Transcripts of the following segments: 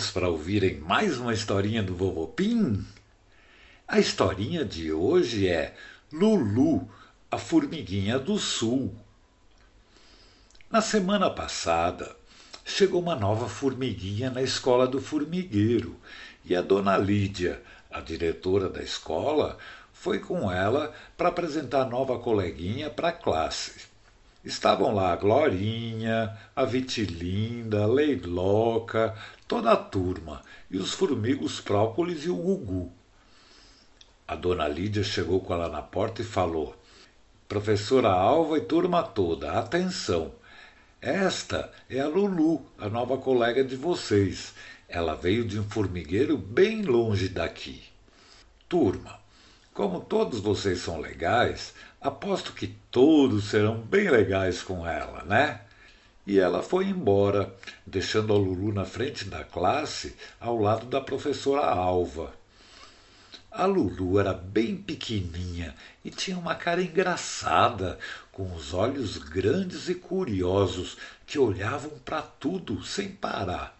prontos para ouvirem mais uma historinha do Vovô Pim? A historinha de hoje é Lulu, a formiguinha do sul. Na semana passada, chegou uma nova formiguinha na escola do formigueiro e a dona Lídia, a diretora da escola, foi com ela para apresentar a nova coleguinha para a classe. Estavam lá a Glorinha, a Vitilinda, a Leiloca, toda a turma, e os formigos Própolis e o Gugu. A dona Lídia chegou com ela na porta e falou: Professora Alva e turma toda, atenção! Esta é a Lulu, a nova colega de vocês. Ela veio de um formigueiro bem longe daqui. Turma, como todos vocês são legais, aposto que todos serão bem legais com ela, né? E ela foi embora, deixando a Lulu na frente da classe, ao lado da professora Alva. A Lulu era bem pequeninha e tinha uma cara engraçada, com os olhos grandes e curiosos que olhavam para tudo sem parar.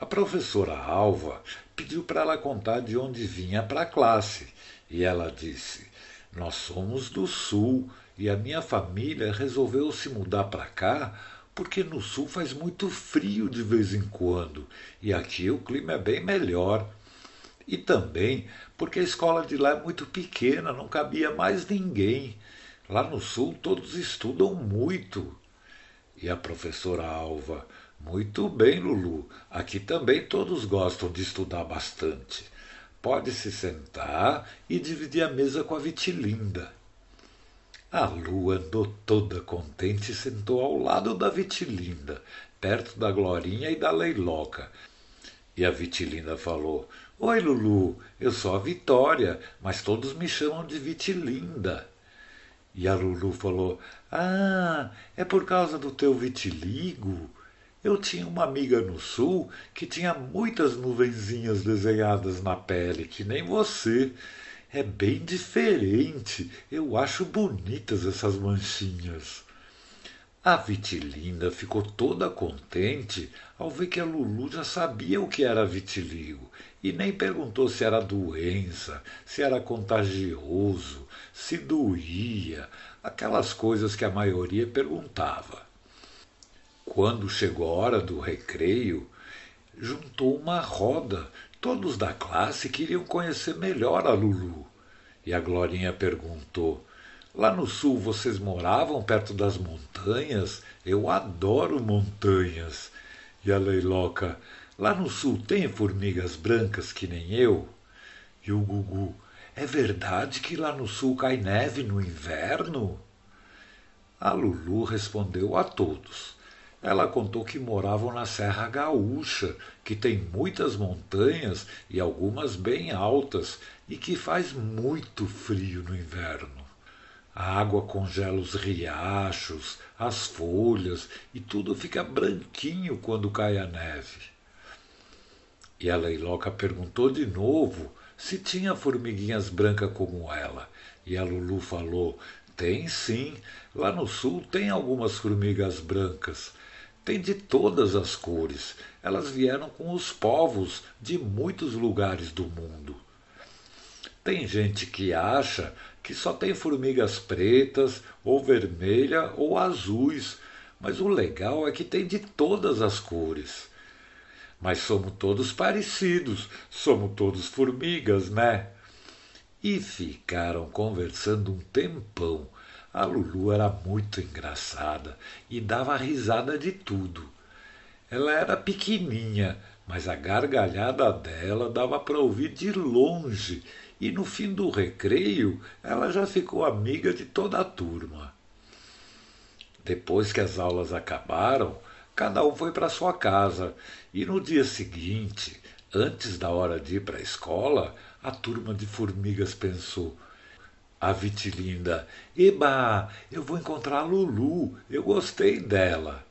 A professora Alva pediu para ela contar de onde vinha para a classe e ela disse: Nós somos do Sul e a minha família resolveu se mudar para cá porque no Sul faz muito frio de vez em quando e aqui o clima é bem melhor. E também porque a escola de lá é muito pequena, não cabia mais ninguém. Lá no sul todos estudam muito. E a professora Alva, muito bem, Lulu. Aqui também todos gostam de estudar bastante. Pode se sentar e dividir a mesa com a Vitilinda. A Lu andou toda contente e sentou ao lado da Vitilinda, perto da Glorinha e da Leiloca. E a Vitilinda falou: Oi, Lulu, eu sou a Vitória, mas todos me chamam de Vitilinda. E a Lulu falou: Ah, é por causa do teu vitiligo? Eu tinha uma amiga no sul que tinha muitas nuvenzinhas desenhadas na pele, que nem você. É bem diferente. Eu acho bonitas essas manchinhas. A Vitilinda ficou toda contente ao ver que a Lulu já sabia o que era vitiligo e nem perguntou se era doença, se era contagioso, se doía, aquelas coisas que a maioria perguntava. Quando chegou a hora do recreio, juntou uma roda. Todos da classe queriam conhecer melhor a Lulu. E a Glorinha perguntou: Lá no sul vocês moravam perto das montanhas? Eu adoro montanhas. E a Leiloca, lá no sul tem formigas brancas que nem eu? E o Gugu, é verdade que lá no sul cai neve no inverno? A Lulu respondeu a todos. Ela contou que moravam na Serra Gaúcha, que tem muitas montanhas e algumas bem altas, e que faz muito frio no inverno. A água congela os riachos, as folhas e tudo fica branquinho quando cai a neve. E a Leiloca perguntou de novo se tinha formiguinhas brancas como ela. E a Lulu falou: Tem sim, lá no sul tem algumas formigas brancas. Tem de todas as cores. Elas vieram com os povos de muitos lugares do mundo. Tem gente que acha que só tem formigas pretas, ou vermelha, ou azuis, mas o legal é que tem de todas as cores. Mas somos todos parecidos, somos todos formigas, né? E ficaram conversando um tempão. A Lulu era muito engraçada e dava risada de tudo. Ela era pequeninha, mas a gargalhada dela dava para ouvir de longe e no fim do recreio ela já ficou amiga de toda a turma. Depois que as aulas acabaram, cada um foi para sua casa e no dia seguinte, antes da hora de ir para a escola, a turma de formigas pensou: a Vitilinda, eba, eu vou encontrar a Lulu, eu gostei dela.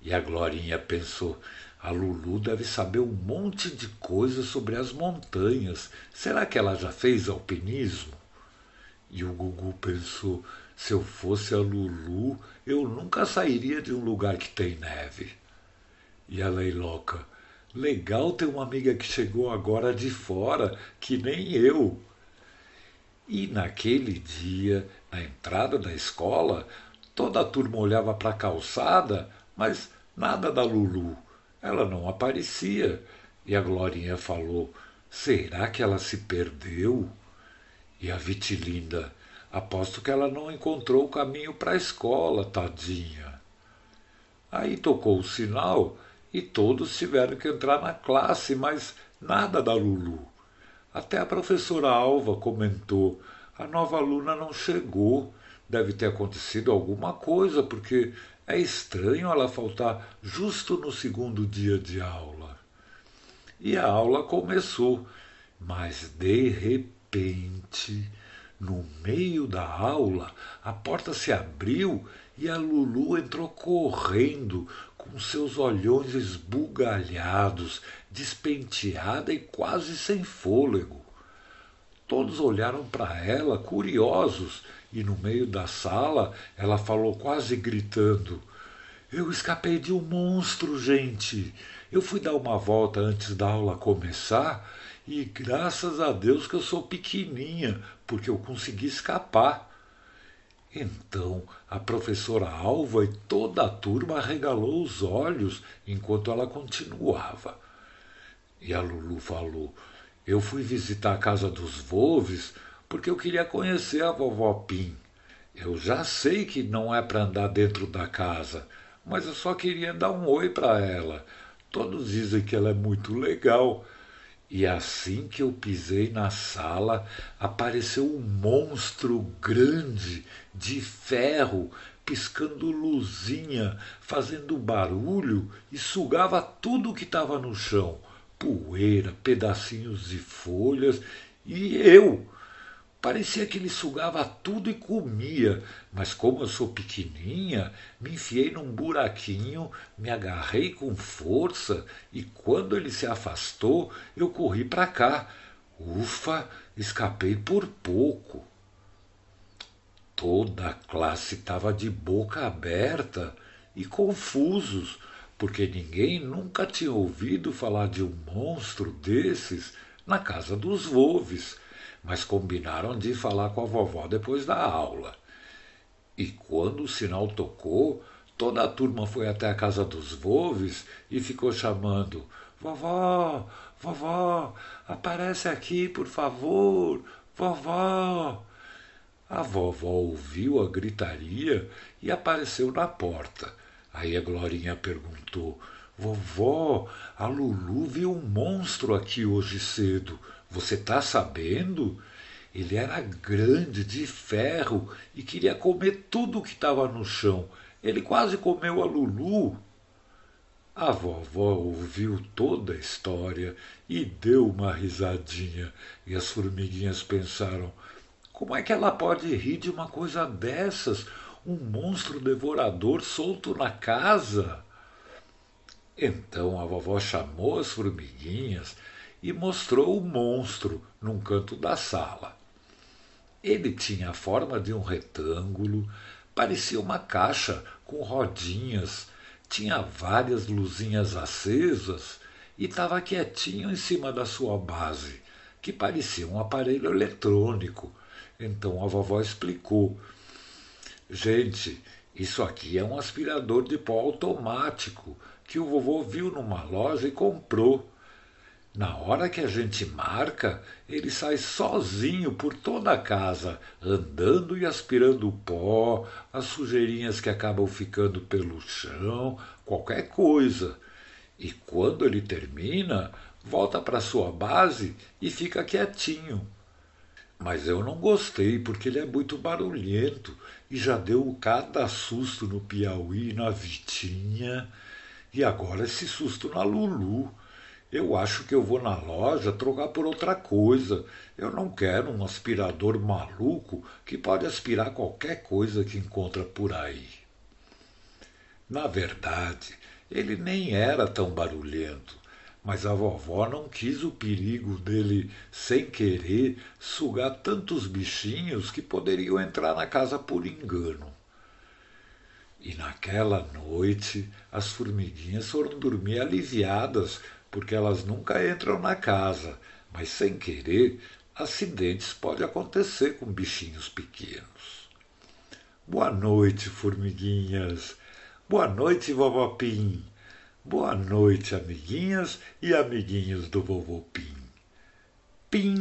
E a Glorinha pensou: a Lulu deve saber um monte de coisas sobre as montanhas. Será que ela já fez alpinismo? E o Gugu pensou: se eu fosse a Lulu, eu nunca sairia de um lugar que tem neve. E a Leiloca: Legal ter uma amiga que chegou agora de fora, que nem eu. E naquele dia, na entrada da escola, toda a turma olhava para a calçada, mas nada da Lulu. Ela não aparecia. E a Glorinha falou: Será que ela se perdeu? E a Vitilinda: Aposto que ela não encontrou o caminho para a escola, tadinha. Aí tocou o sinal e todos tiveram que entrar na classe, mas nada da Lulu. Até a professora Alva comentou: a nova aluna não chegou. Deve ter acontecido alguma coisa, porque é estranho ela faltar justo no segundo dia de aula. E a aula começou, mas de repente, no meio da aula, a porta se abriu e a Lulu entrou correndo, com seus olhões esbugalhados, despenteada e quase sem fôlego. Todos olharam para ela, curiosos, e no meio da sala ela falou quase gritando: Eu escapei de um monstro, gente! Eu fui dar uma volta antes da aula começar e graças a Deus que eu sou pequenininha, porque eu consegui escapar. Então a professora Alva e toda a turma arregalou os olhos enquanto ela continuava. E a Lulu falou: Eu fui visitar a casa dos Volves porque eu queria conhecer a vovó Pim. Eu já sei que não é para andar dentro da casa, mas eu só queria dar um oi para ela. Todos dizem que ela é muito legal. E assim que eu pisei na sala, apareceu um monstro grande, de ferro, piscando luzinha, fazendo barulho e sugava tudo que estava no chão. Poeira, pedacinhos de folhas e eu Parecia que ele sugava tudo e comia, mas como eu sou pequenininha, me enfiei num buraquinho, me agarrei com força e quando ele se afastou, eu corri para cá. Ufa, escapei por pouco. Toda a classe estava de boca aberta e confusos, porque ninguém nunca tinha ouvido falar de um monstro desses na casa dos Volves mas combinaram de falar com a vovó depois da aula. E quando o sinal tocou, toda a turma foi até a casa dos Volves e ficou chamando: Vovó, vovó, aparece aqui, por favor, vovó. A vovó ouviu a gritaria e apareceu na porta. Aí a Glorinha perguntou: Vovó, a Lulu viu um monstro aqui hoje cedo. Você está sabendo? Ele era grande, de ferro, e queria comer tudo o que estava no chão. Ele quase comeu a Lulu. A vovó ouviu toda a história e deu uma risadinha, e as formiguinhas pensaram: como é que ela pode rir de uma coisa dessas? Um monstro devorador solto na casa? Então a vovó chamou as formiguinhas e mostrou o monstro num canto da sala. Ele tinha a forma de um retângulo, parecia uma caixa com rodinhas, tinha várias luzinhas acesas e estava quietinho em cima da sua base, que parecia um aparelho eletrônico. Então a vovó explicou: Gente, isso aqui é um aspirador de pó automático que o vovô viu numa loja e comprou. Na hora que a gente marca, ele sai sozinho por toda a casa, andando e aspirando o pó, as sujeirinhas que acabam ficando pelo chão, qualquer coisa. E quando ele termina, volta para sua base e fica quietinho. Mas eu não gostei porque ele é muito barulhento e já deu cada susto no Piauí na Vitinha. E agora esse susto na Lulu. Eu acho que eu vou na loja trocar por outra coisa. Eu não quero um aspirador maluco que pode aspirar qualquer coisa que encontra por aí. Na verdade, ele nem era tão barulhento, mas a vovó não quis o perigo dele, sem querer, sugar tantos bichinhos que poderiam entrar na casa por engano. E naquela noite as formiguinhas foram dormir aliviadas porque elas nunca entram na casa, mas sem querer, acidentes podem acontecer com bichinhos pequenos. Boa noite, formiguinhas. Boa noite, vovó Pim. Boa noite, amiguinhas e amiguinhos do vovô Pim. Pim!